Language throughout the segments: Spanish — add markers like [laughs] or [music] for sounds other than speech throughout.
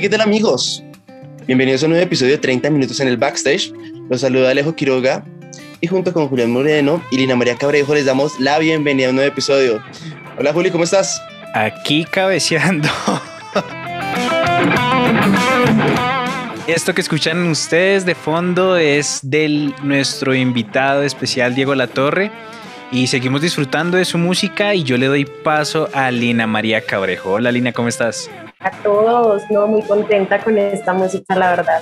¿Qué tal amigos? Bienvenidos a un nuevo episodio de 30 minutos en el backstage. Los saluda Alejo Quiroga y junto con Julián Moreno y Lina María Cabrejo les damos la bienvenida a un nuevo episodio. Hola Juli, ¿cómo estás? Aquí cabeceando. Esto que escuchan ustedes de fondo es de nuestro invitado especial Diego Latorre y seguimos disfrutando de su música y yo le doy paso a Lina María Cabrejo. Hola Lina, ¿cómo estás? A todos, no muy contenta con esta música, la verdad.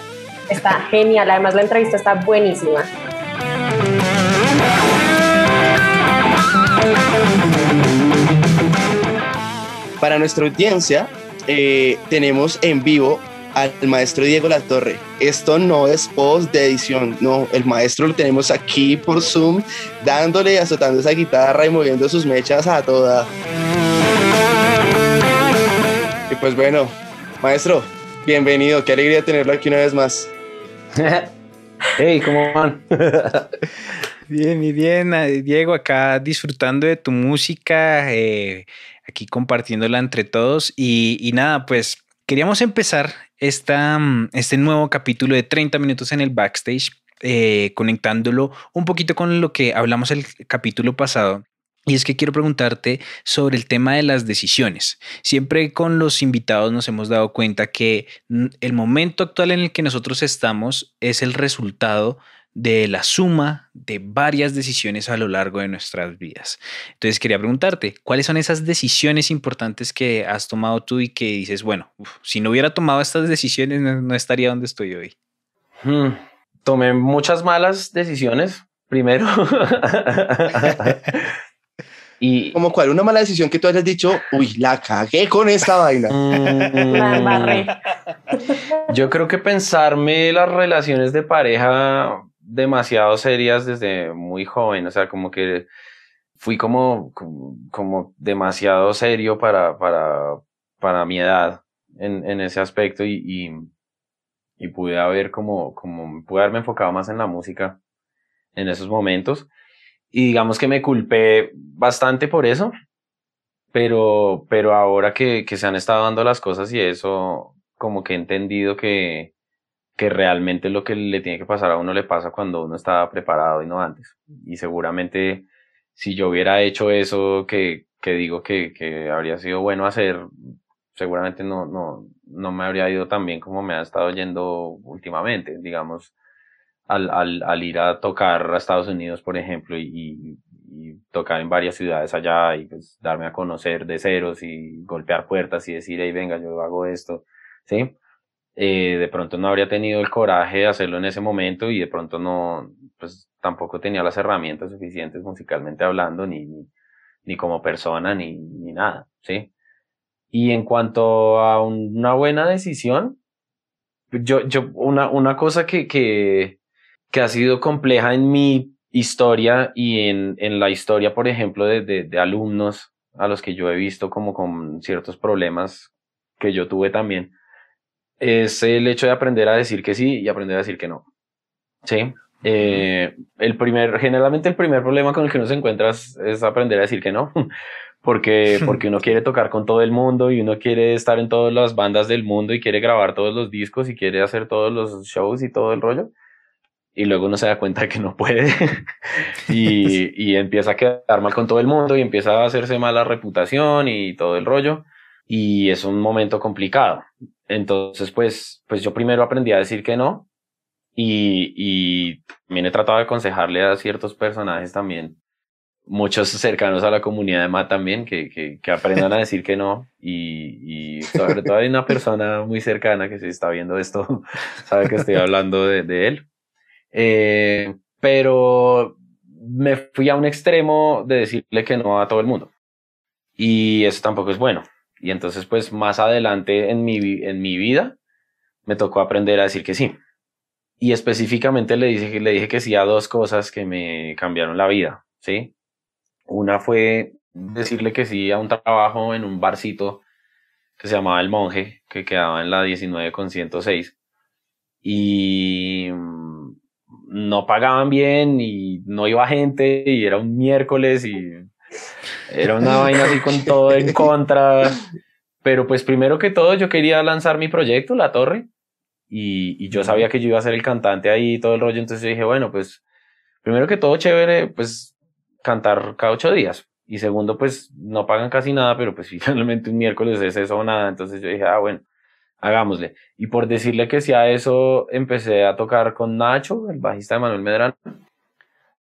Está genial, además la entrevista está buenísima. Para nuestra audiencia, eh, tenemos en vivo al maestro Diego Latorre. Esto no es post de edición, no, el maestro lo tenemos aquí por Zoom, dándole y azotando esa guitarra y moviendo sus mechas a pues bueno, maestro, bienvenido, qué alegría tenerlo aquí una vez más. [laughs] hey, ¿cómo van? [laughs] bien, muy bien, eh, Diego, acá disfrutando de tu música, eh, aquí compartiéndola entre todos y, nada, pues queríamos empezar esta, mm, este nuevo capítulo de 30 minutos en el backstage. Eh, conectándolo un poquito con lo que hablamos el capítulo pasado y es que quiero preguntarte sobre el tema de las decisiones. Siempre con los invitados nos hemos dado cuenta que el momento actual en el que nosotros estamos es el resultado de la suma de varias decisiones a lo largo de nuestras vidas. Entonces quería preguntarte, ¿cuáles son esas decisiones importantes que has tomado tú y que dices, bueno, si no hubiera tomado estas decisiones no, estaría donde estoy hoy? Hmm, tomé muchas malas decisiones, primero. [laughs] Y, Como cual, una mala decisión que tú hayas dicho, uy, la cagué con esta vaina. Mm. Yo creo que pensarme las relaciones de pareja demasiado serias desde muy joven, o sea, como que fui como, como, demasiado serio para, para, para mi edad en, en ese aspecto y, y, y, pude haber como, como, pude haberme enfocado más en la música en esos momentos y digamos que me culpé bastante por eso, pero, pero ahora que, que se han estado dando las cosas y eso, como que he entendido que, que realmente lo que le tiene que pasar a uno le pasa cuando uno está preparado y no antes. Y seguramente si yo hubiera hecho eso que, que digo que, que habría sido bueno hacer, seguramente no, no, no me habría ido tan bien como me ha estado yendo últimamente. Digamos, al, al, al, ir a tocar a Estados Unidos, por ejemplo, y, y, tocar en varias ciudades allá y pues darme a conocer de ceros y golpear puertas y decir, hey, venga, yo hago esto, ¿sí? Eh, de pronto no habría tenido el coraje de hacerlo en ese momento y de pronto no, pues tampoco tenía las herramientas suficientes musicalmente hablando, ni, ni, ni como persona, ni, ni nada, ¿sí? Y en cuanto a una buena decisión, yo, yo, una, una cosa que, que, que ha sido compleja en mi historia y en, en la historia, por ejemplo, de, de, alumnos a los que yo he visto como con ciertos problemas que yo tuve también, es el hecho de aprender a decir que sí y aprender a decir que no. Sí. Eh, el primer, generalmente el primer problema con el que uno se encuentra es, es aprender a decir que no, [laughs] porque, porque uno [laughs] quiere tocar con todo el mundo y uno quiere estar en todas las bandas del mundo y quiere grabar todos los discos y quiere hacer todos los shows y todo el rollo y luego uno se da cuenta de que no puede [laughs] y, y, empieza a quedar mal con todo el mundo y empieza a hacerse mala reputación y todo el rollo y es un momento complicado. Entonces, pues, pues yo primero aprendí a decir que no y, y también he tratado de aconsejarle a ciertos personajes también, muchos cercanos a la comunidad de MA también, que, que, que aprendan a decir que no y, y, sobre todo hay una persona muy cercana que si está viendo esto [laughs] sabe que estoy hablando de, de él eh, pero me fui a un extremo de decirle que no a todo el mundo. Y eso tampoco es bueno, Y entonces, pues más adelante en mi, en mi vida, me tocó aprender a decir que sí. Y específicamente le dije, le dije que sí a dos cosas que me cambiaron la vida, ¿sí? Una fue decirle que sí a un trabajo en un barcito que se llamaba El Monje, que quedaba en la 19 con 106. Y no pagaban bien y no iba gente y era un miércoles y era una [laughs] vaina así con todo en contra. Pero pues primero que todo yo quería lanzar mi proyecto, La Torre, y, y yo sabía que yo iba a ser el cantante ahí y todo el rollo, entonces yo dije, bueno, pues primero que todo chévere, pues cantar cada ocho días. Y segundo, pues no pagan casi nada, pero pues [laughs] finalmente un miércoles es eso o nada. Entonces yo dije, ah, bueno, hagámosle. Y por decirle que sí a eso, empecé a tocar con Nacho, el bajista de Manuel Medrano.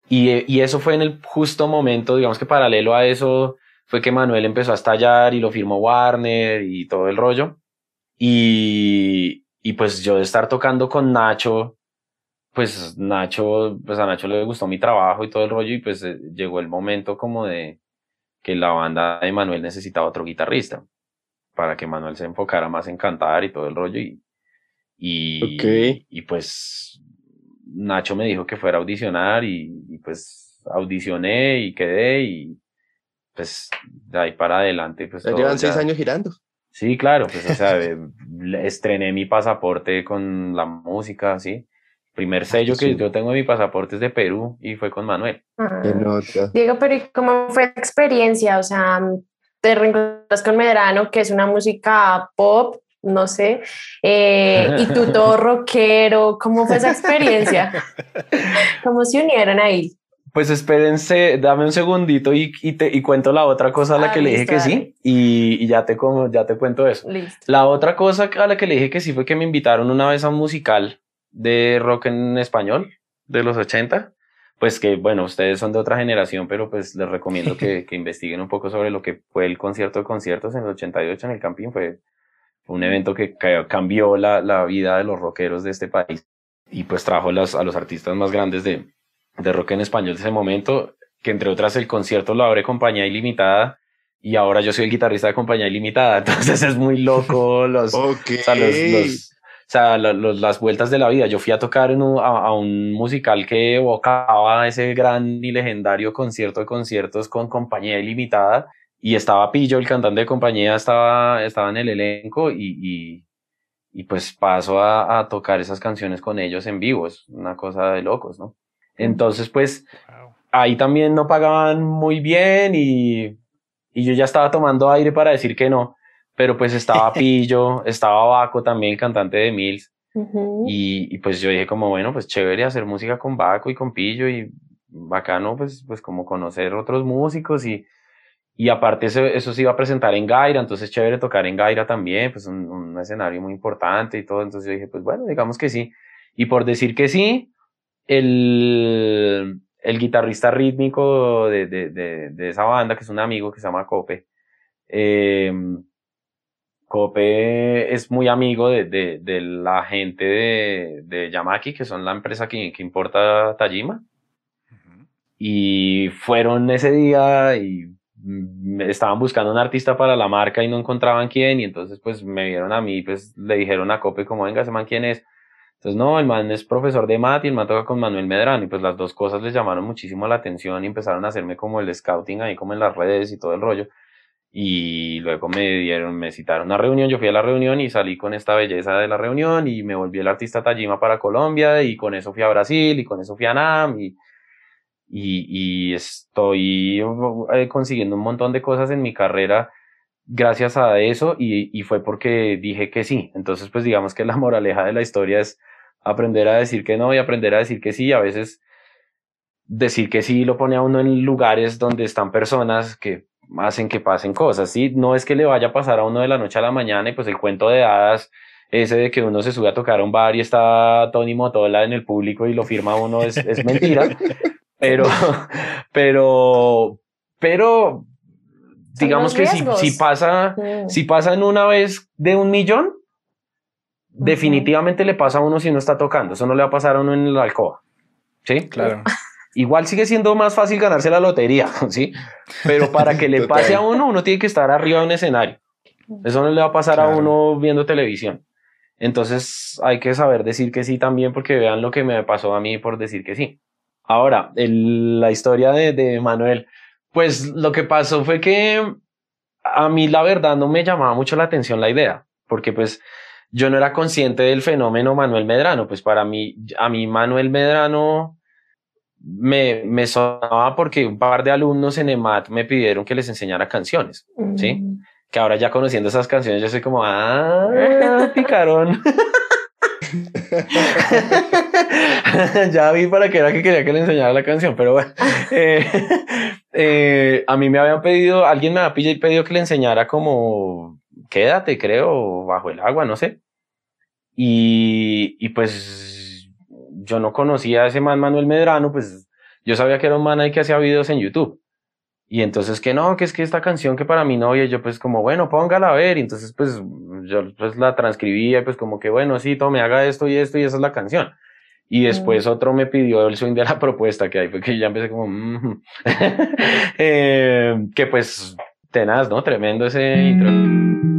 Y, y eso fue en el justo momento, digamos que paralelo a eso, fue que Manuel empezó a estallar y lo firmó Warner y todo el rollo. Y, y pues yo de estar tocando con Nacho, pues Nacho, pues a Nacho le gustó mi trabajo y todo el rollo y pues eh, llegó el momento como de que la banda de Manuel necesitaba otro guitarrista para que Manuel se enfocara más en cantar y todo el rollo y y, y pues Nacho me dijo que fuera a audicionar y, pues audicioné y quedé y pues de ahí para adelante pues ya llevan seis años girando sí claro pues o sea [laughs] estrené mi pasaporte con la música sí primer sello que yo tengo en mi pasaporte es de Perú y fue con Manuel. Ah. Diego, pero ¿cómo fue la experiencia? O sea, te reencuentras con Medrano, que es una música pop, no sé, eh, y tú todo [laughs] rockero, ¿cómo fue esa experiencia? [laughs] ¿Cómo se unieron ahí? Pues espérense, dame un segundito y, y, te, y cuento la otra cosa a la ah, que le dije que sí y, y, ya, te, como, ya te cuento eso. La otra cosa a la que le dije que sí fue que me invitaron una vez a un musical de rock en español de los 80, pues que bueno, ustedes son de otra generación, pero pues les recomiendo [laughs] que, que investiguen un poco sobre lo que fue el concierto de conciertos en el 88 en el Campín, fue un evento que cambió la, la vida de los rockeros de este país y pues trajo a los artistas más grandes de, de rock en español de ese momento, que entre otras el concierto lo abre Compañía Ilimitada y ahora yo soy el guitarrista de Compañía Ilimitada, [laughs] entonces es muy loco los, o sea, los, los, o sea, las vueltas de la vida. Yo fui a tocar en un, a, un musical que evocaba ese gran y legendario concierto de conciertos con compañía ilimitada y estaba Pillo, el cantante de compañía, estaba, estaba en el elenco y, y, y pues paso a, a, tocar esas canciones con ellos en vivo. Es una cosa de locos, ¿no? Entonces, pues ahí también no pagaban muy bien y, y yo ya estaba tomando aire para decir que no pero pues estaba [laughs] Pillo, estaba Baco también, cantante de Mills. y, y, pues yo dije como, bueno, pues chévere hacer música con Baco y con Pillo y bacano pues, pues como conocer otros músicos y, y aparte eso, eso se iba a presentar en Gaira, entonces chévere tocar en Gaira también, pues un, un, escenario muy importante y todo, entonces yo dije, pues bueno, digamos que sí. Y por decir que sí, el, el guitarrista rítmico de, de, de, de esa banda, que es un amigo que se llama Cope, eh, Cope es muy amigo de, de, de la gente de, de, Yamaki, que son la empresa que, que importa Tajima. Y fueron ese día y estaban buscando un artista para la marca y no encontraban quién. Y entonces, pues me vieron a mí, pues le dijeron a Cope, como venga, ese man quién es. Entonces, no, el man es profesor de mat y el man toca con Manuel Medrano. Y pues las dos cosas les llamaron muchísimo la atención y empezaron a hacerme como el scouting ahí, como en las redes y todo el rollo y luego me dieron, me citaron una reunión, yo fui a la reunión y salí con esta belleza de la reunión y me volví el artista Tajima para Colombia y con eso fui a Brasil y con eso fui a NAM y, y, y estoy eh, consiguiendo un montón de cosas en mi carrera gracias a eso y, y fue porque dije que sí. Entonces, pues digamos que la moraleja de la historia es aprender a decir que no y aprender a decir que sí. A veces decir que sí lo pone a uno en lugares donde están personas que hacen que pasen cosas, ¿sí? No es que le vaya a pasar a uno de la noche a la mañana y pues el cuento de hadas, ese de que uno se sube a tocar a un bar y está Tony Motola en el público y lo firma uno es, es mentira, [laughs] pero, pero, pero, digamos que si, si, pasa, si pasa en una vez de un millón, definitivamente le pasa a uno si no está tocando, eso no le va a pasar a uno en la alcoba, ¿sí? Claro. [laughs] Igual sigue siendo más fácil ganarse la lotería, [laughs] ¿sí? Pero para que le [laughs] pase a uno, uno tiene que estar arriba de un escenario. Eso no le va a pasar a uno viendo televisión. Entonces hay que saber decir que sí también porque vean lo que me pasó a mí por decir que sí. Ahora, la historia de, de Manuel, pues lo que pasó fue que a mí la verdad no me llamaba mucho la atención la idea, porque pues yo no era consciente del fenómeno Manuel Medrano, pues para mí, a mí Manuel Medrano me, me sonaba porque un par de alumnos en EMAT me pidieron que les enseñara canciones, ¿sí? Mm. Que ahora ya conociendo esas canciones yo soy como, ah, [laughs] picarón. [laughs] ya vi para qué era que quería que le enseñara la canción, pero bueno. [laughs] Eh, eh, a mí me habían pedido, alguien me había pedido que le enseñara como quédate, creo, bajo el agua, no sé. Y, y pues yo no conocía a ese man Manuel Medrano, pues yo sabía que era un man ahí que hacía videos en YouTube. Y entonces que no, que es que esta canción que para mi novia, yo pues como, bueno, póngala a ver. Y entonces pues yo pues la transcribía y pues como que, bueno, sí, tome, haga esto y esto y esa es la canción. Y después otro me pidió el swing de la [laughs] propuesta, que ahí fue que ya empecé como, mm". [laughs] eh, que pues tenaz, ¿no? Tremendo ese intro.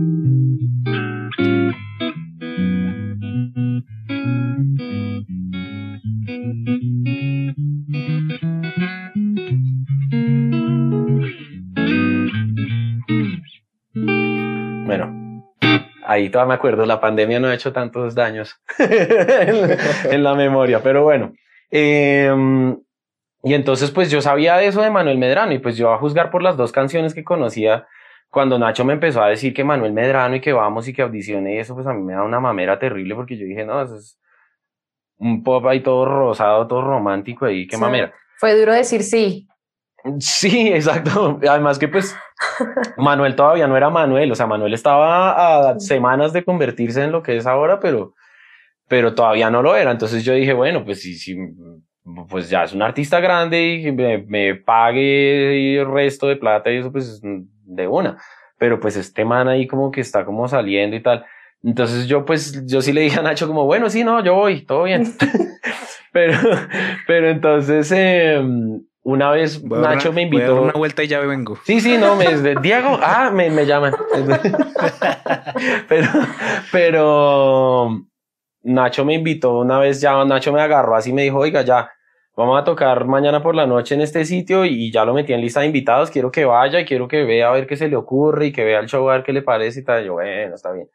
Ahí todavía me acuerdo, la pandemia no ha hecho tantos daños [laughs] en, la, memoria, pero bueno. Em, y entonces pues yo sabía de eso de Manuel Medrano y pues yo a juzgar por las dos canciones que conocía, cuando Nacho me empezó a decir que Manuel Medrano y que vamos y que audicione y eso, pues a mí me da una mamera terrible porque yo dije, no, eso es un pop ahí todo rosado, todo romántico ahí, qué mamera. Fue duro decir sí. Sí, exacto. Además que pues Manuel todavía no era Manuel, o sea, Manuel estaba a semanas de convertirse en lo que es ahora, pero, pero todavía no lo era. Entonces yo dije, bueno, pues sí, sí, pues ya es un artista grande y me, me pague el resto de plata y eso pues de una. Pero pues este man ahí como que está como saliendo y tal. Entonces yo pues, yo sí le dije a Nacho como, bueno, sí, no, yo voy, todo bien. [laughs] [laughs] pero, pero entonces, eh, una vez Nacho me invitó. Voy a una vuelta y ya vengo. Sí, sí, no, me Diego, ah, me, me llaman. pero, pero Nacho me invitó una vez ya, Nacho me agarró así me dijo, oiga, ya, vamos a tocar mañana por la noche en este sitio y ya lo metí en lista de invitados, quiero que vaya y quiero que vea a ver qué se le ocurre y que vea el show a ver qué le parece y tal. Yo, bueno, está bien.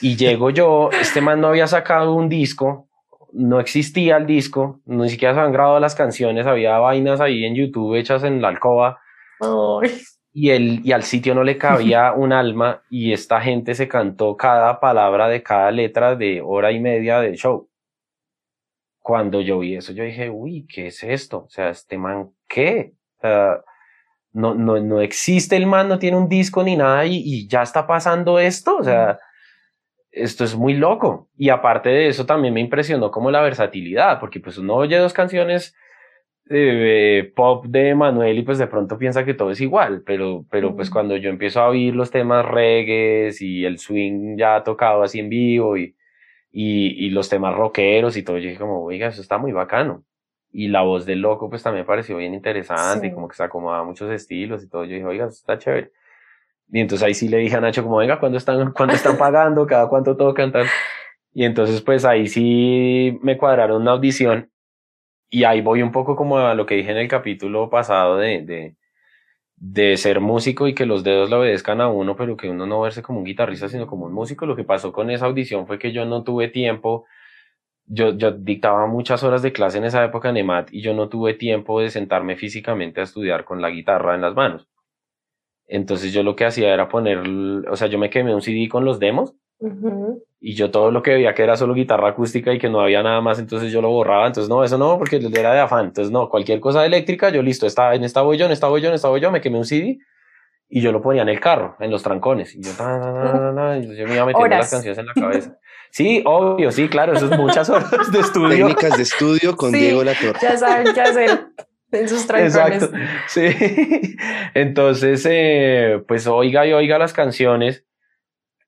Y llego yo, este man no había sacado un disco, no existía el disco, ni siquiera se habían grabado las canciones, había vainas ahí en YouTube hechas en la alcoba. Y, el, y al sitio no le cabía [laughs] un alma y esta gente se cantó cada palabra de cada letra de hora y media del show. Cuando yo vi eso, yo dije, uy, ¿qué es esto? O sea, este man, ¿qué? no, no, no existe el man, no tiene un disco ni nada y, y ya está pasando esto. O sea, esto es muy loco. Y aparte de eso, también me impresionó como la versatilidad, porque pues uno oye dos canciones de pop de Manuel y pues de pronto piensa que todo es igual, pero, pero pues cuando yo empiezo a oír los temas reggae y el swing ya tocado así en vivo y, y, y los temas rockeros y todo, yo dije como, oiga, eso está muy bacano. Y la voz del loco pues también pareció bien interesante y como que se acomoda muchos estilos y todo, yo dije, oiga, eso está chévere. Y entonces ahí sí le dije a Nacho como, venga, ¿cuándo están, cuánto están [laughs] pagando? ¿Cada cuánto todo cantar? Y entonces pues ahí sí me cuadraron una audición y ahí voy un poco como a lo que dije en el capítulo pasado de, de, de ser músico y que los dedos le obedezcan a uno, pero que uno no verse como un guitarrista, sino como un músico. Lo que pasó con esa audición fue que yo no tuve tiempo, yo, yo dictaba muchas horas de clase en esa época en EMAT y yo no tuve tiempo de sentarme físicamente a estudiar con la guitarra en las manos. Entonces yo lo que hacía era poner, o sea, yo me quemé un CD con los demos y yo todo lo que veía que era solo guitarra acústica y que no había nada más, entonces yo lo borraba. Entonces no, eso no, porque era de afán. Entonces no, cualquier cosa eléctrica, yo listo, está, en esta voy yo, en esta voy yo, en esta voy yo, me quemé un CD y yo lo ponía en el carro, en los trancones. Y yo, yo me iba metiendo las canciones en la cabeza. Sí, obvio, sí, claro, eso es muchas horas de [laughs] estudio. Técnicas de estudio con Diego Latorre. Ya saben qué hacer en sus Exacto, [laughs] sí. [laughs] Entonces, eh, pues oiga y oiga las canciones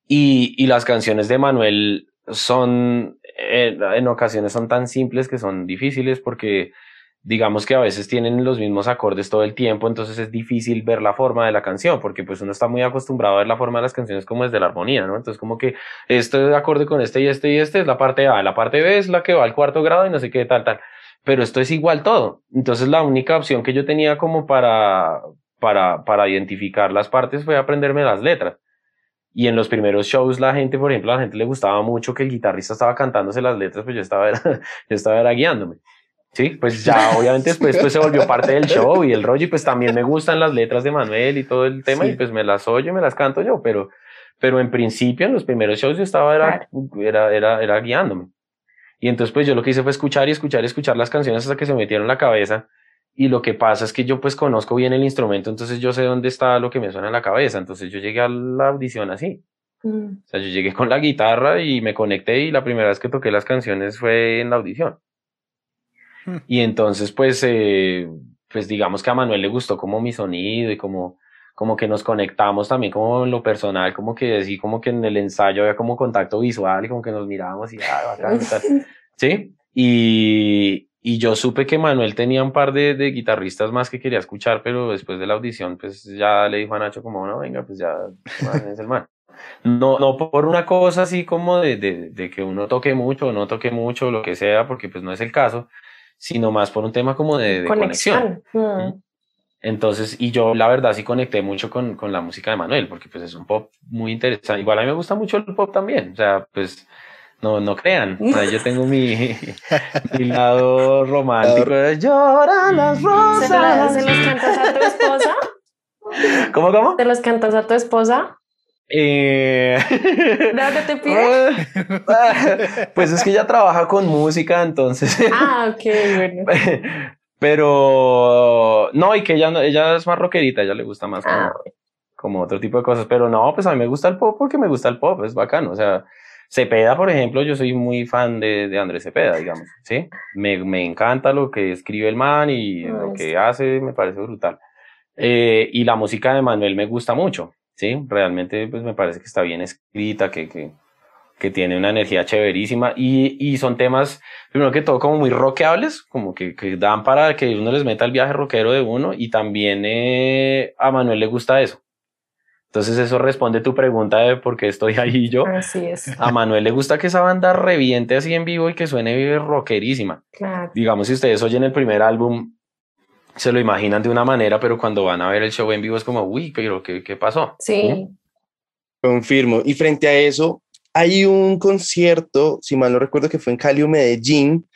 y, y las canciones de Manuel son, eh, en ocasiones son tan simples que son difíciles porque digamos que a veces tienen los mismos acordes todo el tiempo, entonces es difícil ver la forma de la canción, porque pues uno está muy acostumbrado a ver la forma de las canciones como desde la armonía, ¿no? Entonces como que este acorde con este y este y este es la parte A, la parte B es la que va al cuarto grado y no sé qué tal, tal. Pero esto es igual todo. Entonces la única opción que yo tenía como para, para, para identificar las partes fue aprenderme las letras. Y en los primeros shows la gente, por ejemplo, a la gente le gustaba mucho que el guitarrista estaba cantándose las letras, pues yo estaba, [laughs] yo estaba guiándome. Sí, pues ya [laughs] obviamente después pues se volvió parte del show y el rollo y pues también me gustan las letras de Manuel y todo el tema y pues me las oyo y me las canto yo, pero, pero en principio en los primeros shows yo estaba era, era, era, era guiándome. Y entonces pues yo lo que hice fue escuchar y escuchar y escuchar las canciones hasta que se me metieron en la cabeza y lo que pasa es que yo pues conozco bien el instrumento, entonces yo sé dónde está lo que me suena en la cabeza, entonces yo llegué a la audición así. Mm. O sea, yo llegué con la guitarra y me conecté y la primera vez que toqué las canciones fue en la audición. Y entonces, pues, eh, pues digamos que a Manuel le gustó como mi sonido y como, como que nos conectamos también como en lo personal, como que así como que en el ensayo había como contacto visual y como que nos mirábamos y ah, bacán, [laughs] ¿sí? Y, y yo supe que Manuel tenía un par de, de, guitarristas más que quería escuchar, pero después de la audición, pues ya le dijo a Nacho como, no, venga, pues ya, es el man. No, no por una cosa así como de, de, de que uno toque mucho o no toque mucho, lo que sea, porque pues no es el caso, sino más por un tema como de, conexión. Mm. Entonces, y yo la verdad sí conecté mucho con, con, la música de Manuel, porque pues es un pop muy interesante. Igual a mí me gusta mucho el pop también, o sea, pues no, no crean, yo tengo mi, [laughs] mi lado romántico. Lloran las rosas. ¿Se, los cantas a tu esposa? ¿Cómo, cómo? ¿Te los cantas a tu esposa? Eh... [laughs] ¿No te pide? [laughs] pues es que ella trabaja con música, entonces. Ah, ok, bueno. Pero no, y que ella, ella es más rockerita, ella le gusta más ah, como, otro tipo de cosas. Pero no, pues a mí me gusta el pop porque me gusta el pop, es bacano. O sea, Cepeda, por ejemplo, yo soy muy fan de, de Andrés Cepeda, digamos, ¿sí? Me, me encanta lo que escribe el man y lo que hace, me parece brutal. Eh, y la música de Manuel me gusta mucho. ¿sí? Realmente pues me parece que está bien escrita, que, que, que tiene una energía chéverísima y, y, son temas, primero que todo, como muy rockeables, como que, que, dan para que uno les meta el viaje rockero de uno y también eh, a Manuel le gusta eso. Entonces eso responde tu pregunta de por qué estoy ahí yo. Así es. A Manuel le gusta que esa banda reviente así en vivo y que suene rockerísima. Claro. Digamos, si ustedes oyen el primer álbum, se lo imaginan de una manera, pero cuando van a ver el show en vivo es como, uy, pero ¿qué, qué pasó? Sí. Confirmo. Y frente a eso, hay un concierto, si mal no recuerdo, que fue en Cali o Medellín,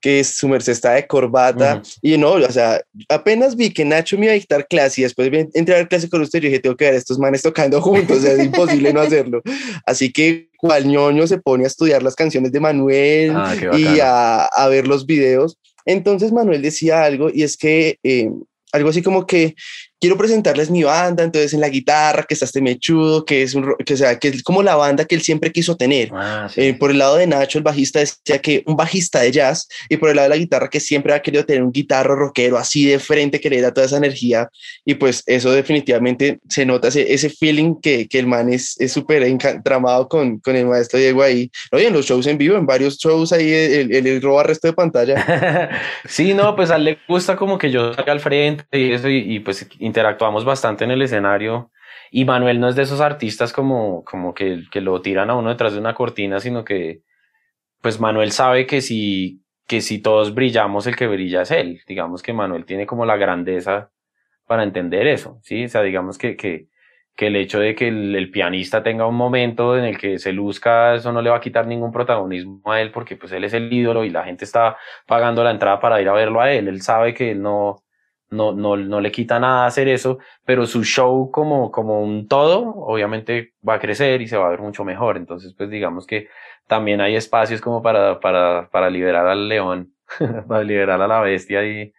que su merced está de corbata. Y no, o sea, apenas vi que Nacho me iba a dictar clase y después entré a ver clase con usted y dije, tengo que ver a estos manes tocando juntos, o sea, es imposible no hacerlo. Así que cual ñoño se pone a estudiar las canciones de Manuel ah, y a, a, ver los videos. Entonces Manuel decía algo y es que eh, algo así como que quiero presentarles mi banda, entonces en la guitarra, que está este mechudo, que es, un, que, sea, que es como la banda que él siempre quiso tener. Ah, eh, por el lado de Nacho, el bajista decía que un bajista de jazz, y por el lado de la guitarra, que siempre ha querido tener un guitarro rockero así de frente, que le da toda esa energía, y pues eso definitivamente se nota, ese, ese feeling que, que el man es súper tramado con, con el maestro Diego ahí. Oye, en los shows en vivo, en varios shows ahí, él, él, roba resto de pantalla. [laughs] sí, no, pues a él le gusta como que yo salga al frente y eso, y, y pues interactuamos bastante en el escenario y Manuel no es de esos artistas como, como que, que lo tiran a uno detrás de una cortina, sino que pues Manuel sabe que si, que si todos brillamos, el que brilla es él. Digamos que Manuel tiene como la grandeza para entender eso, ¿sí? O sea, digamos que, que, que el hecho de que el, pianista tenga un momento en el que se luzca, eso no le va a quitar ningún protagonismo a él, porque pues él es el ídolo y la gente está pagando la entrada para ir a verlo a él. Él sabe que no, no, no, no le quita nada hacer eso, pero su show como, como un todo, obviamente va a crecer y se va a ver mucho mejor. Entonces, pues digamos que también hay espacios como para, para, para liberar al león, [laughs] para liberar a la bestia y,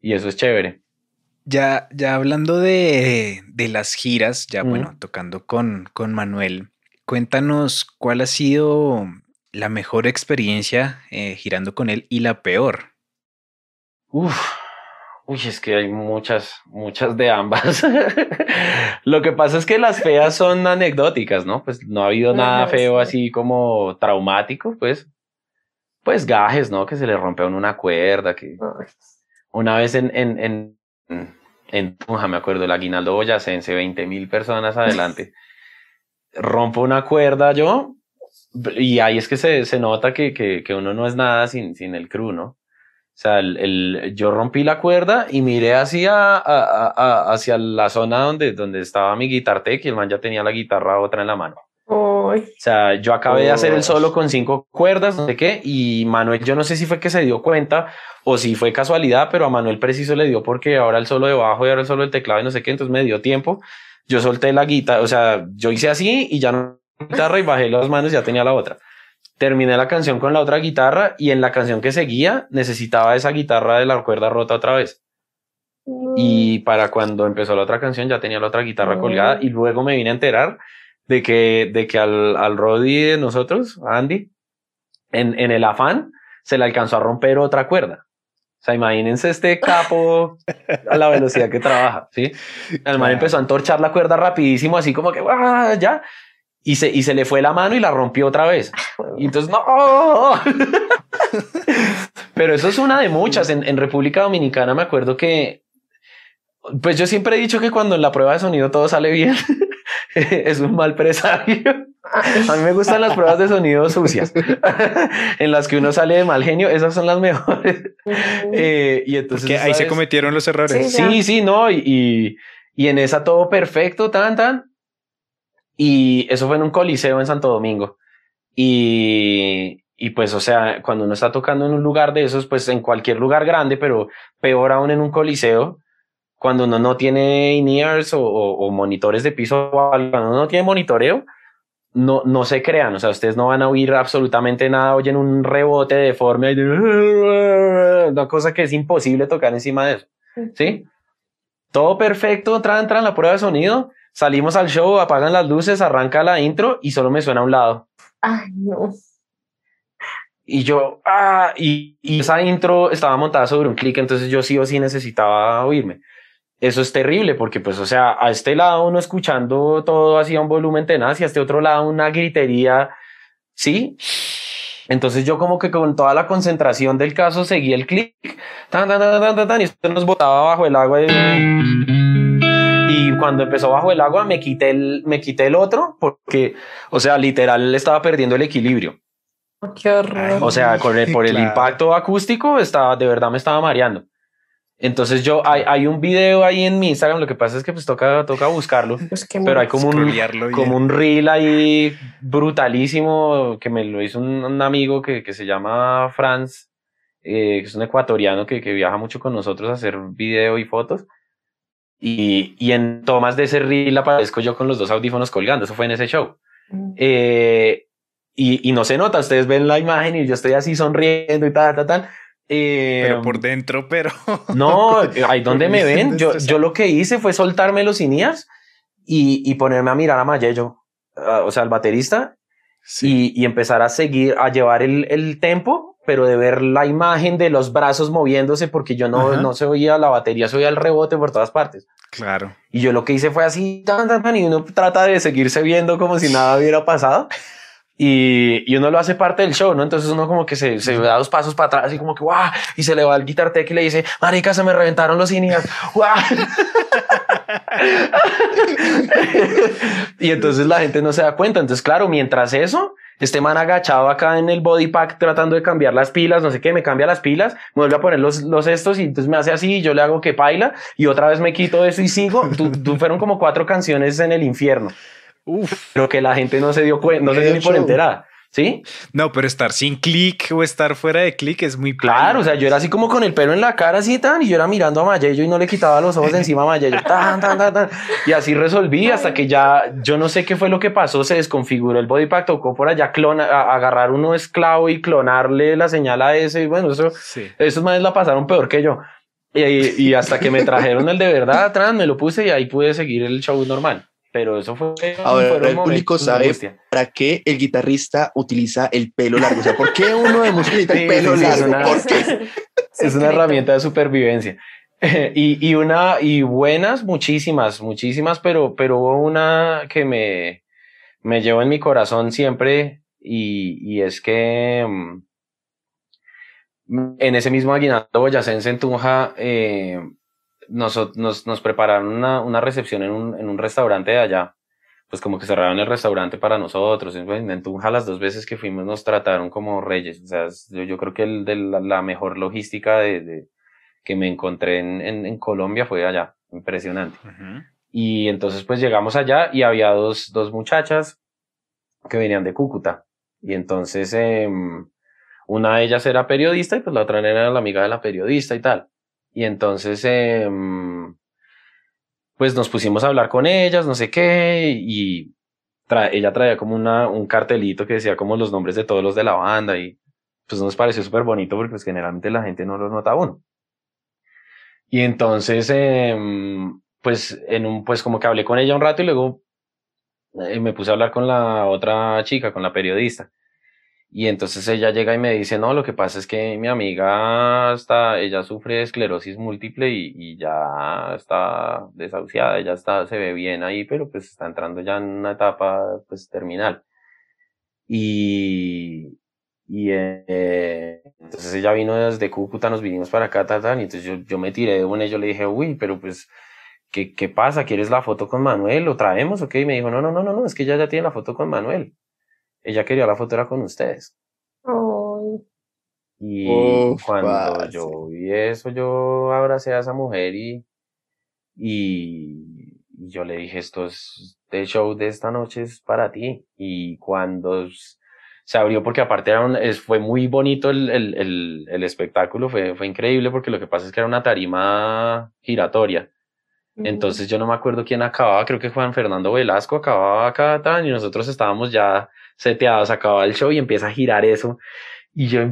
y eso es chévere. Ya, ya hablando de, de las giras, ya bueno, tocando con, con Manuel, cuéntanos cuál ha sido la mejor experiencia eh, girando con él y la peor. Uf, Uy, es que hay muchas, muchas de ambas. [laughs] Lo que pasa es que las feas son anecdóticas, ¿no? Pues no ha habido nada feo así como traumático, pues. Pues gajes, ¿no? Que se le rompe a uno una cuerda, que... una vez en, en, en, en Tunja, me acuerdo, el aguinaldo boyacense, 20 mil personas adelante. Rompo una cuerda yo, y ahí es que se, se nota que, que, que, uno no es nada sin, sin el crew, ¿no? O sea, el, el, yo rompí la cuerda y miré hacia, a, a, hacia la zona donde, donde estaba mi guitartec y el man ya tenía la guitarra otra en la mano. O sea, yo acabé de hacer el solo con cinco cuerdas, no sé qué, y Manuel, yo no sé si fue que se dio cuenta o si fue casualidad, pero a Manuel preciso le dio porque ahora el solo de bajo y ahora el solo del teclado y no sé qué, entonces me dio tiempo. Yo solté la guitarra, o sea, yo hice así y ya no guitarra y bajé las manos y ya tenía la otra. Terminé la canción con la otra guitarra y en la canción que seguía necesitaba esa guitarra de la cuerda rota otra vez. Y para cuando empezó la otra canción ya tenía la otra guitarra colgada y luego me vine a enterar de que, de que al, al Roddy de nosotros, Andy, en, en el afán, se le alcanzó a romper otra cuerda. O sea, imagínense este capo a la velocidad que trabaja, ¿sí? El man empezó a entorchar la cuerda rapidísimo, así como que, ¡ah, ya! Y se, y se le fue la mano y la rompió otra vez. Y entonces, ¡no! [laughs] Pero eso es una de muchas. En, en República Dominicana me acuerdo que, pues yo siempre he dicho que cuando en la prueba de sonido todo sale bien, [laughs] es un mal presagio. A mí me gustan las pruebas de sonido sucias, [laughs] en las que uno sale de mal genio, esas son las mejores. Eh, y entonces que ahí se cometieron los errores. Sí, sí, no, y, y, en esa todo perfecto, tan, tan. Y eso fue en un coliseo en Santo Domingo. Y, y pues, o sea, cuando uno está tocando en un lugar de esos, pues en cualquier lugar grande, pero peor aún en un coliseo, cuando uno no tiene in-ears o, monitores de piso cuando uno no tiene monitoreo, no, no se crean, o sea, ustedes no van a oír absolutamente nada, oyen un rebote deforme, [laughs] una cosa que es imposible tocar encima de eso, ¿sí? Todo perfecto, entran, entran la prueba de sonido, salimos al show, apagan las luces, arranca la intro y solo me suena a un lado. Ay, no. Y yo, ah, y, y esa intro estaba montada sobre un clic, entonces yo sí o sí necesitaba oírme eso es terrible porque pues o sea a este lado uno escuchando todo así a un volumen tenaz y a este otro lado una gritería sí entonces yo como que con toda la concentración del caso seguí el clic tan, tan, tan, tan, tan, y esto nos botaba bajo el agua y, y cuando empezó bajo el agua me quité el me quité el otro porque o sea literal estaba perdiendo el equilibrio Qué horror. O sea, con el, por el impacto acústico estaba, de verdad me estaba mareando. Entonces yo, hay, hay, un video ahí en mi Instagram, lo que pasa es que pues toca, toca buscarlo, [laughs] pues pero hay como un, como un reel ahí brutalísimo que me lo hizo un, amigo que, que, se llama Franz, eh, que es un ecuatoriano que, que, viaja mucho con nosotros a hacer video y fotos. Y, y, en tomas de ese reel aparezco yo con los dos audífonos colgando, eso fue en ese show. Mm. Eh, y, y, no se nota, ustedes ven la imagen y yo estoy así sonriendo y tal, tal, tal pero em, por dentro, pero. [laughs] No, ahí [laughs] donde me ven, yo, yo lo que hice fue soltarme los inías y, y ponerme a mirar a Mayello, o sea, al baterista, y, y, empezar a seguir, a llevar el, el tempo, pero de ver la imagen de los brazos moviéndose, porque yo no, no se oía la batería, se oía el rebote por todas partes. Claro. Y yo lo que hice fue así, tan, tan, tan, y uno trata de seguirse viendo como si nada hubiera pasado. Y, y, uno lo hace parte del show, ¿no? Entonces uno como que se, se da dos pasos para atrás y como que ¡guau! Y se le va el guitar tech y le dice, marica, se me reventaron los inias. ¡guau! [laughs] [laughs] y entonces la gente no se da cuenta. Entonces, claro, mientras eso, este man agachado acá en el body pack tratando de cambiar las pilas, no sé qué, me cambia las pilas, me vuelve a poner los, los estos y entonces me hace así y yo le hago que baila y otra vez me quito eso y sigo. tú, fueron como cuatro canciones en el infierno. Uf. Pero que la gente no se dio cuenta, no se dio ni por enterada. ¿Sí? No, pero estar sin clic o estar fuera de clic es muy claro. O sea, yo era así como con el pelo en la cara, así tan, y yo era mirando a Mayello y no le quitaba los ojos de encima a Mayello, tan, tan, tan, tan. Y así resolví hasta que ya, yo no sé qué fue lo que pasó, se desconfiguró el body pack, tocó por allá clona, agarrar uno esclavo y clonarle la señal a ese. Y bueno, eso, sí. esos manes la pasaron peor que yo. Y, y, hasta que me trajeron el de verdad atrás, me lo puse y ahí pude seguir el show normal. Pero eso fue. Ahora, el público sabe para qué el guitarrista utiliza el pelo largo. O sea, ¿por qué uno de música necesita el pelo largo? Es una, ¿Por qué? [laughs] Es una herramienta de supervivencia. [laughs] y, y, una, y buenas, muchísimas, muchísimas, pero, pero hubo una que me, me llevo en mi corazón siempre y, y es que mm, en ese mismo aguinaldo boyacense en Tunja, eh, nos, nos, nos, prepararon una, una recepción en un, en un, restaurante de allá. Pues como que cerraron el restaurante para nosotros. En Tunja las dos veces que fuimos nos trataron como reyes. O sea, yo, yo creo que el, de la, la, mejor logística de, de, que me encontré en, en, en, Colombia fue allá. Impresionante. Y entonces pues llegamos allá y había dos, dos muchachas que venían de Cúcuta. Y entonces eh, una de ellas era periodista y pues la otra era la amiga de la periodista y tal. Y entonces, eh, pues nos pusimos a hablar con ellas, no sé qué, y ella traía como una, un cartelito que decía como los nombres de todos los de la banda y pues nos pareció súper bonito porque pues generalmente la gente no lo nota uno. Y entonces, eh, pues en un, pues como que hablé con ella un rato y luego eh, me puse a hablar con la otra chica, con la periodista. Y entonces ella llega y me dice, no, lo que pasa es que mi amiga está, ella sufre esclerosis múltiple y, y, ya está desahuciada, ella está, se ve bien ahí, pero pues está entrando ya en una etapa pues terminal. Y, y eh, entonces ella vino desde Cúcuta, nos vinimos para acá, tal, tal, y entonces yo, yo me tiré de una y yo le dije, uy, pero pues, ¿qué, ¿qué pasa? ¿Quieres la foto con Manuel? ¿Lo traemos? Ok, y me dijo, no, no, no, no, no, es que ella ya tiene la foto con Manuel ella quería la foto era con ustedes. Y cuando yo vi eso, yo abracé a esa mujer y, y, yo le dije, esto es, el show de esta noche es para ti. Y cuando se abrió, porque aparte era fue muy bonito el, el, el, el, espectáculo, fue, fue increíble porque lo que pasa es que era una tarima giratoria. Entonces yo no me acuerdo quién acababa, creo que Juan Fernando Velasco acababa acá y nosotros estábamos ya seteados, acababa el show y empieza a girar eso. Y yo,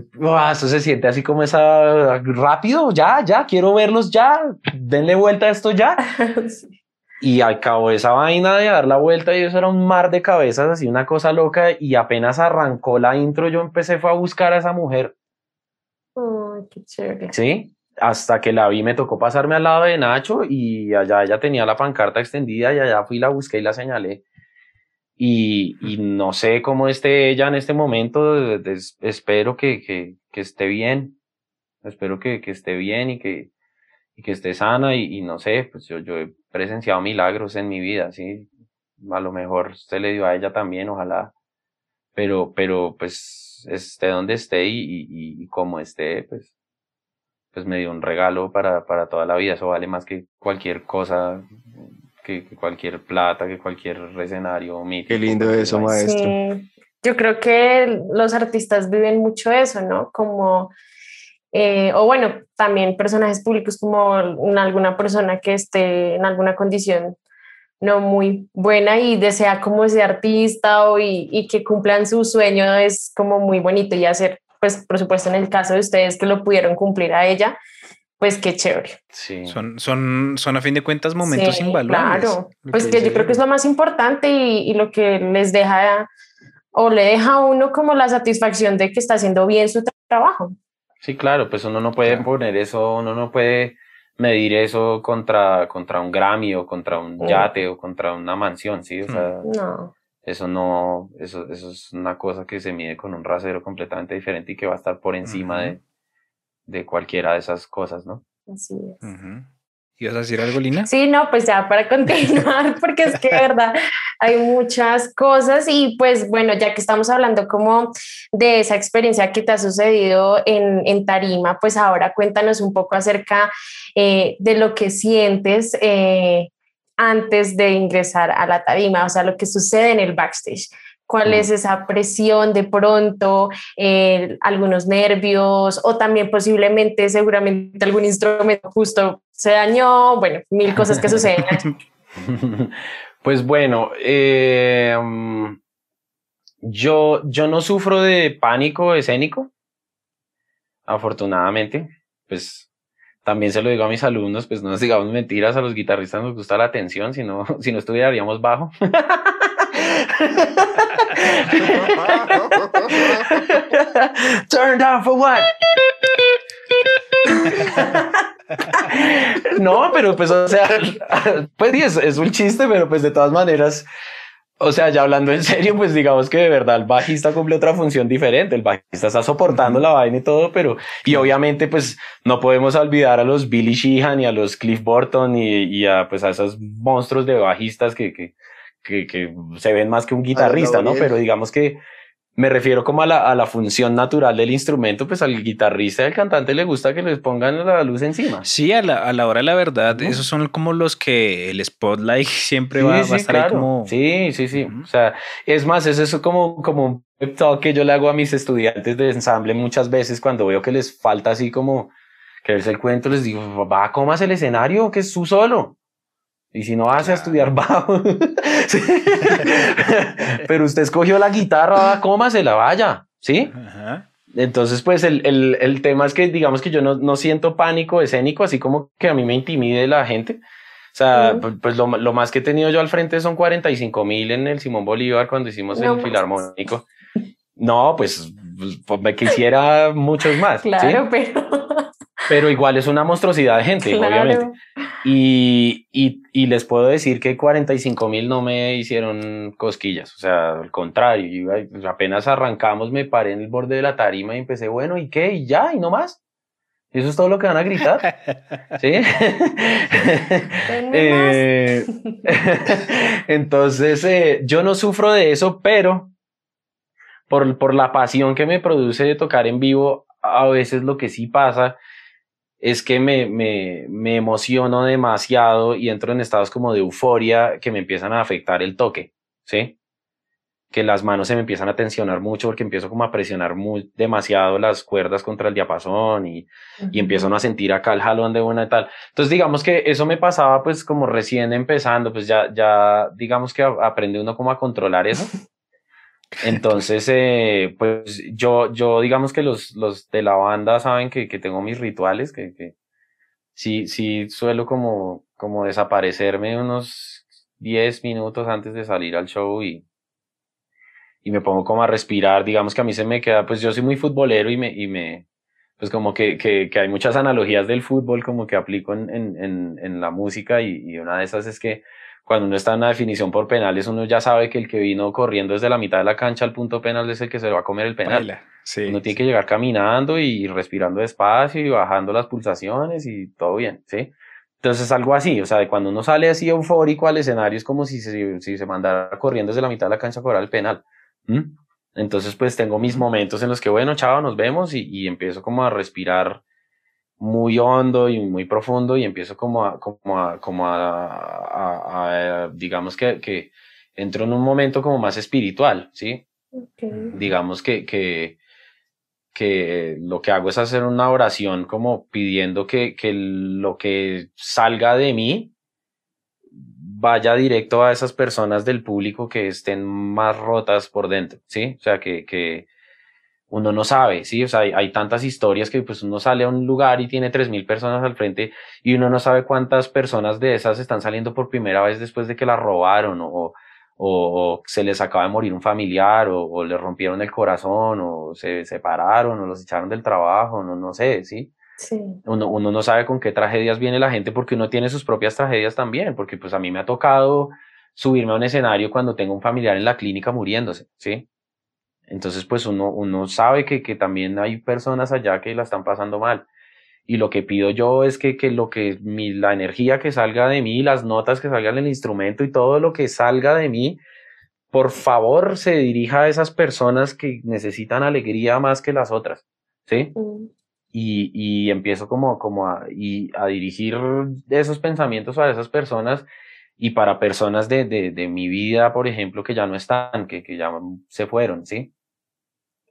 eso se siente así como esa, rápido, ya, ya, quiero verlos ya, denle vuelta a esto ya. [laughs] Y acabó esa vaina de dar la vuelta y eso era un mar de cabezas, así una cosa loca. Y apenas arrancó la intro, yo empecé fue a buscar a esa mujer. qué chévere. Sí, hasta que la vi me tocó pasarme al lado de Nacho y allá ella tenía la pancarta extendida y allá fui, la busqué y la señalé. Y, y no sé cómo esté ella en este momento, espero que, que, que, esté bien, espero que, que esté bien y que, y que esté sana y, y, no sé, pues yo, yo he presenciado milagros en mi vida, sí, a lo mejor se le dio a ella también, ojalá, pero, pero pues esté donde esté y, y, y como esté, pues pues me dio un regalo para, para toda la vida. Eso vale más que cualquier cosa, que, cualquier plata, que cualquier escenario Qué lindo eso, maestro. Sí. Yo creo que los artistas viven mucho eso, ¿no? Como, eh, o bueno, también personajes públicos como alguna persona que esté en alguna condición no muy buena y desea como ese artista o y, y que cumplan su sueño es como muy bonito y hacer pues por supuesto en el caso de ustedes que lo pudieron cumplir a ella, pues qué chévere. Sí. Son, son, son a fin de cuentas momentos invaluables. Claro, pues que, yo creo que es lo más importante y, y, lo que les deja o le deja a uno como la satisfacción de que está haciendo bien su trabajo. Sí, claro, pues uno no puede poner eso, uno no puede medir eso contra, contra un Grammy o contra un yate o contra una mansión, ¿sí? O sea, no. Eso no, eso, eso es una cosa que se mide con un rasero completamente diferente y que va a estar por encima de, de, cualquiera de esas cosas, ¿no? Así es. ¿Ibas a decir algo, Lina? Sí, no, pues ya para continuar, [laughs] porque es que de verdad hay muchas cosas y pues bueno, ya que estamos hablando como de esa experiencia que te ha sucedido en, en Tarima, pues ahora cuéntanos un poco acerca eh, de lo que sientes eh, antes de ingresar a la tarima, o sea, lo que sucede en el backstage. ¿Cuál es esa presión de pronto, eh, algunos nervios o también posiblemente, seguramente algún instrumento justo se dañó? Bueno, mil cosas que suceden. [laughs] pues bueno, eh, yo, yo no sufro de pánico escénico, afortunadamente, pues también se lo digo a mis alumnos, pues no nos digamos mentiras, a los guitarristas nos gusta la atención, si no, [laughs] si no estudiaríamos bajo. Turn down for what? no, pero pues, o sea, [laughs] pues es, es un chiste, pero pues de todas maneras, o sea, ya hablando en serio, pues digamos que de verdad el bajista cumple otra función diferente. El bajista está soportando la vaina y todo, pero, y obviamente, pues no podemos olvidar a los Billy Sheehan y a los Cliff Burton y, y a, pues a esos monstruos de bajistas que, que, que, que se ven más que un guitarrista, ¿no? Pero digamos que me refiero como a la, a la, función natural del instrumento, pues al guitarrista y al cantante le gusta que les pongan la luz encima. Sí, a la, a la hora de la verdad, esos son como los que el spotlight [laughs] siempre va, a estar ahí como... Sí, sí, sí. O sea, es más, es eso como, como un talk que yo le hago a mis estudiantes de ensamble muchas veces cuando veo que les falta así como que el cuento, les digo, va, comas el escenario, que es su solo. Y si no vas a estudiar [laughs] bajo, [laughs] pero usted escogió la guitarra, la vaya, ¿sí? Entonces, pues el, el, el, tema es que digamos que yo no, no, siento pánico escénico, así como que a mí me intimide la gente. O sea, pues, pues lo, lo, más que he tenido yo al frente son 45 mil en el Simón Bolívar cuando hicimos el filarmónico. No, pues, pues, me quisiera muchos más. Claro, pero pero igual es una monstruosidad de gente, [laughs] obviamente. Y, y, y, les puedo decir que 45 mil no me hicieron cosquillas, o sea, al contrario, pues, apenas arrancamos, me paré en el borde de la tarima y empecé, bueno, ¿y qué? ¿Y ya? ¿Y no más? Eso es todo lo que van a gritar. ¿Sí? [laughs] [laughs] eh, [laughs] entonces, eh, yo no sufro de eso, pero por, por la pasión que me produce de tocar en vivo, a veces lo que sí pasa es que me, me, me emociono demasiado y entro en estados como de euforia que me empiezan a afectar el toque, ¿sí? Que las manos se me empiezan a tensionar mucho porque empiezo como a presionar muy, demasiado las cuerdas contra el diapasón y, y empiezo a sentir acá el jalón de una y tal. Entonces digamos que eso me pasaba pues como recién empezando, pues ya, ya digamos que aprende uno como a controlar eso. [laughs] Entonces, eh, pues yo, yo digamos que los, los de la banda saben que, que tengo mis rituales, que, que sí, sí suelo como, como desaparecerme unos 10 minutos antes de salir al show y, y me pongo como a respirar. Digamos que a mí se me queda, pues yo soy muy futbolero y me, y me, pues como que, que, que hay muchas analogías del fútbol como que aplico en, en, en, la música y, y una de esas es que cuando uno está en una definición por penales, uno ya sabe que el que vino corriendo desde la mitad de la cancha al punto penal es el que se va a comer el penal. Sí, uno tiene que llegar caminando y respirando despacio y bajando las pulsaciones y todo bien, ¿sí? Entonces algo así, o sea, de cuando uno sale así eufórico al escenario es como si se, si se mandara corriendo desde la mitad de la cancha a cobrar el penal. Entonces pues tengo mis momentos en los que, bueno, chao, nos vemos y, y empiezo como a respirar muy hondo y muy profundo y empiezo como a, como a, como a, digamos que, que entro en un momento como más espiritual, ¿sí? Digamos que, que, que lo que hago es hacer una oración como pidiendo que, que lo que salga de mí vaya directo a esas personas del público que estén más rotas por dentro, ¿sí? O sea, que, que, uno no sabe, ¿sí? O sea, hay, tantas historias que pues uno sale a un lugar y tiene 3.000 personas al frente y uno no sabe cuántas personas de esas están saliendo por primera vez después de que las robaron o, o, se les acaba de morir un familiar o, o les rompieron el corazón o se separaron o los echaron del trabajo, no, no sé, ¿sí? Sí. Uno, uno no sabe con qué tragedias viene la gente porque uno tiene sus propias tragedias también, porque pues a mí me ha tocado subirme a un escenario cuando tengo un familiar en la clínica muriéndose, ¿sí? Entonces, pues uno, uno sabe que, que también hay personas allá que la están pasando mal. Y lo que pido yo es que, que lo que mi, la energía que salga de mí, las notas que salgan del instrumento y todo lo que salga de mí, por favor se dirija a esas personas que necesitan alegría más que las otras. ¿Sí? Mm. Y, y empiezo como, como a, y a dirigir esos pensamientos a esas personas y para personas de, de, de mi vida, por ejemplo, que ya no están, que, que ya se fueron, ¿sí?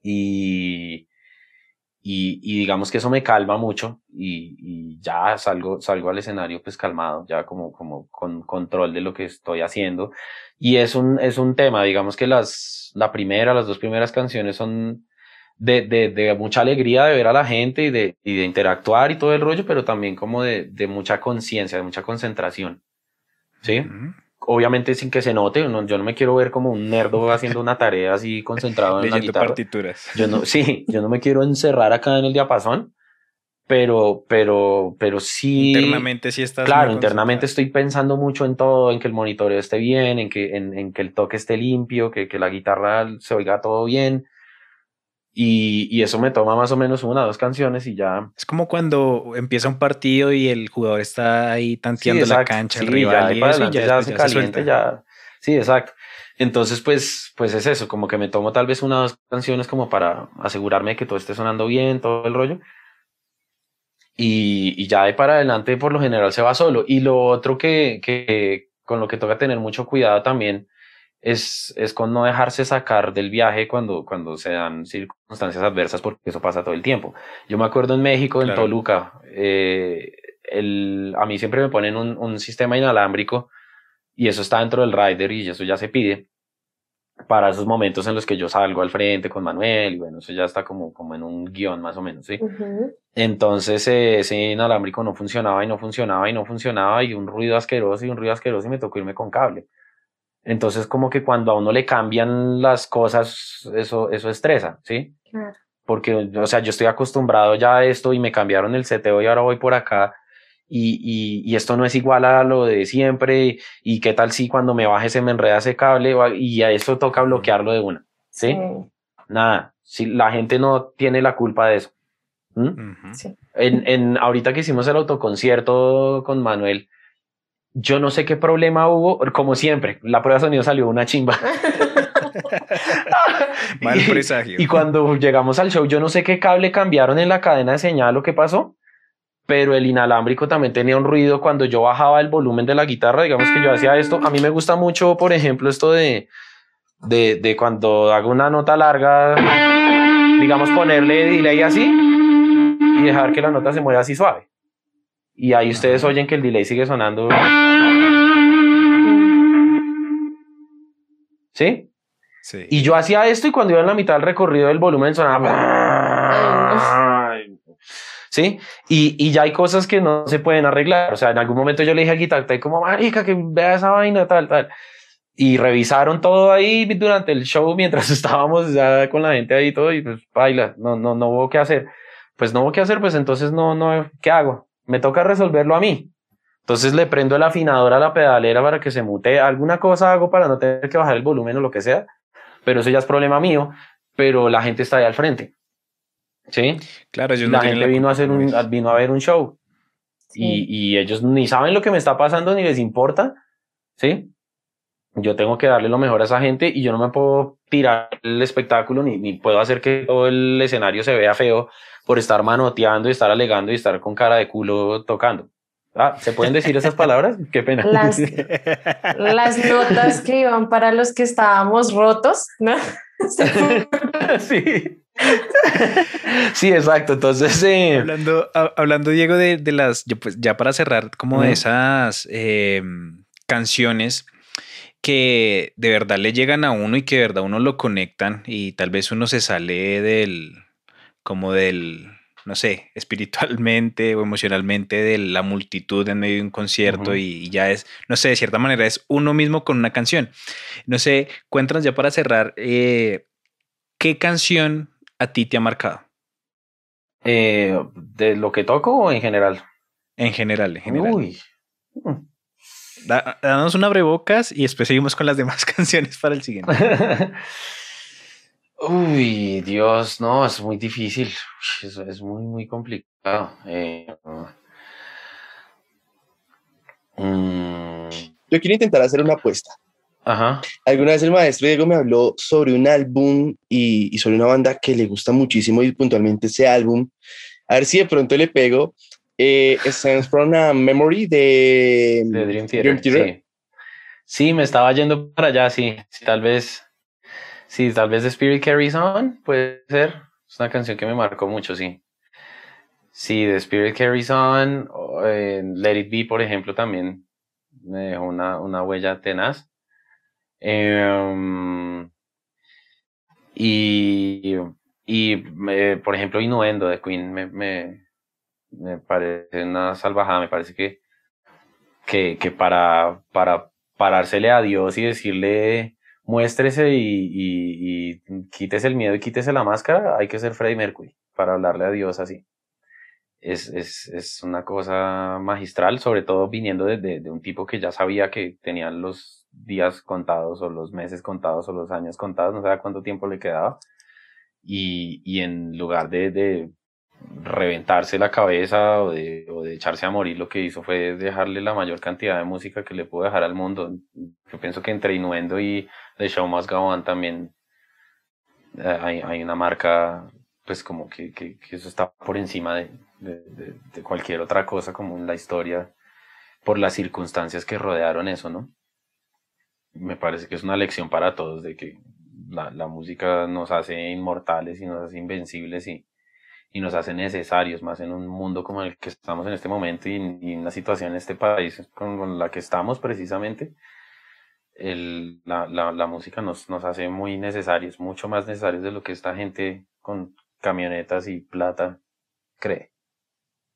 Y, y, digamos que eso me calma mucho y, y, ya salgo, salgo al escenario pues calmado, ya como, como con control de lo que estoy haciendo. Y es un, es un tema, digamos que las, la primera, las dos primeras canciones son de, de, de mucha alegría de ver a la gente y de, y de interactuar y todo el rollo, pero también como de, de mucha conciencia, de mucha concentración. ¿Sí? Obviamente sin que se note, yo no me quiero ver como un nerdo [laughs] haciendo una tarea así concentrado en la guitarra. partituras. Yo no, sí, yo no me quiero encerrar acá en el diapasón, pero, pero, pero sí. Internamente sí estás. Claro, internamente estoy pensando mucho en todo, en que el monitoreo esté bien, en que, en, en que el toque esté limpio, que, que la guitarra se oiga todo bien. Y, y, eso me toma más o menos una o dos canciones y ya. Es como cuando empieza un partido y el jugador está ahí tanteando la cancha, el rival y, eso, ya, se calienta, ya. Sí, exacto. Entonces, pues, pues es eso, como que me tomo tal vez una o dos canciones como para asegurarme que todo esté sonando bien, todo el rollo. Y, y ya de para adelante, por lo general, se va solo. Y lo otro que, que con lo que toca tener mucho cuidado también es, es con no dejarse sacar del viaje cuando, cuando se dan circunstancias adversas, porque eso pasa todo el tiempo. Yo me acuerdo en México, en Toluca, eh, el, a mí siempre me ponen un, un, sistema inalámbrico y eso está dentro del rider y eso ya se pide para esos momentos en los que yo salgo al frente con Manuel y bueno, eso ya está como, como en un guion más o menos, ¿sí? Entonces eh, ese inalámbrico no funcionaba y no funcionaba y no funcionaba y un ruido asqueroso y un ruido asqueroso y me tocó irme con cable. Entonces, como que cuando a uno le cambian las cosas, eso, eso estresa, ¿sí? Claro. Porque, o sea, yo estoy acostumbrado ya a esto y me cambiaron el CTO y ahora voy por acá y, y, y, esto no es igual a lo de siempre y qué tal si cuando me baje se me enreda ese cable y a eso toca bloquearlo de una, ¿sí? Nada, si la gente no tiene la culpa de eso. Sí. En, en, ahorita que hicimos el autoconcierto con Manuel, yo no sé qué problema hubo, como siempre, la prueba de sonido salió una chimba. [laughs] Mal [laughs] presagio. Y, cuando llegamos al show, yo no sé qué cable cambiaron en la cadena de señal o qué pasó, pero el inalámbrico también tenía un ruido cuando yo bajaba el volumen de la guitarra, digamos que yo hacía esto. A mí me gusta mucho, por ejemplo, esto de, de, de cuando hago una nota larga, digamos, ponerle delay así y dejar que la nota se mueva así suave y ahí ustedes oyen que el delay sigue sonando. ¿Sí? Sí. Y yo hacía esto y cuando iba en la mitad del recorrido el volumen sonaba. ¿Sí? Y, y, ya hay cosas que no se pueden arreglar. O sea, en algún momento yo le dije al guitarra, como, marica, que vea esa vaina, tal, tal. Y revisaron todo ahí durante el show mientras [laughs] estábamos ya con la gente ahí y todo, y pues, baila, no, no, no hubo qué hacer. Pues no hubo qué hacer, pues entonces no, no, ¿qué hago? Me toca resolverlo a mí. Entonces le prendo el afinador a la pedalera para que se mute. Alguna cosa hago para no tener que bajar el volumen o lo que sea, pero eso ya es problema mío, pero la gente está ahí al frente. ¿Sí? Claro, ellos la gente vino, a hacer un, vino a ver un show y, y, ellos ni saben lo que me está pasando ni les importa. ¿Sí? Yo tengo que darle lo mejor a esa gente y yo no me puedo tirar el espectáculo ni, ni puedo hacer que todo el escenario se vea feo por estar manoteando y estar alegando y estar con cara de culo tocando. Ah, ¿Se pueden decir esas palabras? [laughs] Qué pena. Las, [laughs] las notas que iban para los que estábamos rotos, ¿no? [laughs] sí. Sí, exacto. Entonces, eh, hablando, hablando, Diego, de, de las, pues ya para cerrar, como de esas eh, canciones que de verdad le llegan a uno y que de verdad uno lo conectan y tal vez uno se sale del, como del, no sé, espiritualmente o emocionalmente de la multitud en medio de un concierto y, ya es, no sé, de cierta manera es uno mismo con una canción. No sé, cuéntanos ya para cerrar, eh, ¿qué canción a ti te ha marcado? Eh, ¿De lo que toco o en general? En general, en general. Uy. danos un abrebocas y después seguimos con las demás [laughs] canciones para el siguiente. [laughs] Uy, Dios, no, es muy difícil. Es, es muy, muy complicado. Eh, mm. Yo quiero intentar hacer una apuesta. Ajá. Alguna vez el maestro Diego me habló sobre un álbum y, y, sobre una banda que le gusta muchísimo y puntualmente ese álbum. A ver si de pronto le pego. Eh, Stands from a Memory de, de Dream Theater. Sí. sí. me estaba yendo para allá, sí. Tal vez Sí, tal vez The Spirit Carries On, puede ser. Es una canción que me marcó mucho, sí. Sí, The Spirit Carries On, Let It Be, por ejemplo, también me dejó una, una huella tenaz. Em, y, y por ejemplo, Innuendo de Queen me, me, me, parece una salvajada, me parece que, que, que para, para parársele a Dios y decirle muéstrese y, quítese el miedo y quítese la máscara, hay que ser Freddie Mercury para hablarle a Dios así. es, es, es, una cosa magistral, sobre todo viniendo de, de, un tipo que ya sabía que tenían los días contados o los meses contados o los años contados, no sabía cuánto tiempo le quedaba. Y, y en lugar de, de, reventarse la cabeza o de, o de echarse a morir, lo que hizo fue dejarle la mayor cantidad de música que le pudo dejar al mundo. Yo pienso que entre Innuendo y The Show Must Go On también eh, hay, hay una marca, pues como que, que, eso está por encima de, de, de, cualquier otra cosa como en la historia por las circunstancias que rodearon eso, ¿no? Me parece que es una lección para todos de que la, la música nos hace inmortales y nos hace invencibles y, y, nos hace necesarios, más en un mundo como el que estamos en este momento y, en una situación en este país con, la que estamos precisamente. El, la, la, la, música nos, nos hace muy necesarios, mucho más necesarios de lo que esta gente con camionetas y plata cree.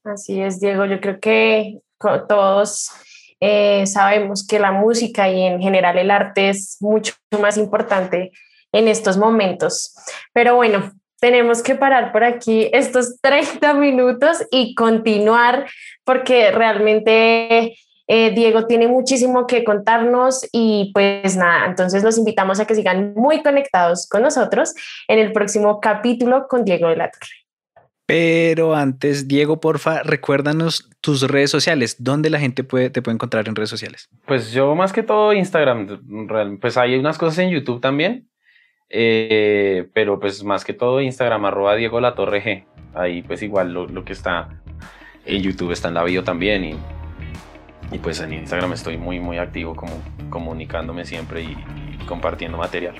Así es, Diego. Yo creo que todos eh, sabemos que la música y en general el arte es mucho más importante en estos momentos. Pero bueno, tenemos que parar por aquí estos [laughs] 30 minutos y continuar porque realmente eh, Diego tiene muchísimo que contarnos y pues nada, entonces los invitamos a que sigan muy conectados con nosotros en el próximo capítulo con Diego de la Torre. Pero antes, Diego, porfa, recuérdanos tus redes sociales. ¿Dónde la gente puede, te puede encontrar en redes sociales? Pues yo más que todo Instagram. Pues hay unas cosas en YouTube también. Eh, pero pues más que todo Instagram, arroba Diego La Torre G. Ahí pues igual lo, que está en YouTube está en la bio también. Y, y pues en Instagram estoy muy, muy activo como comunicándome siempre y compartiendo material.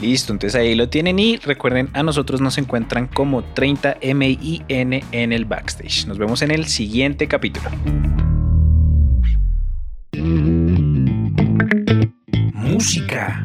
Listo, entonces ahí lo tienen y recuerden, a nosotros nos encuentran como 30MIN en el backstage. Nos vemos en el siguiente capítulo. Música.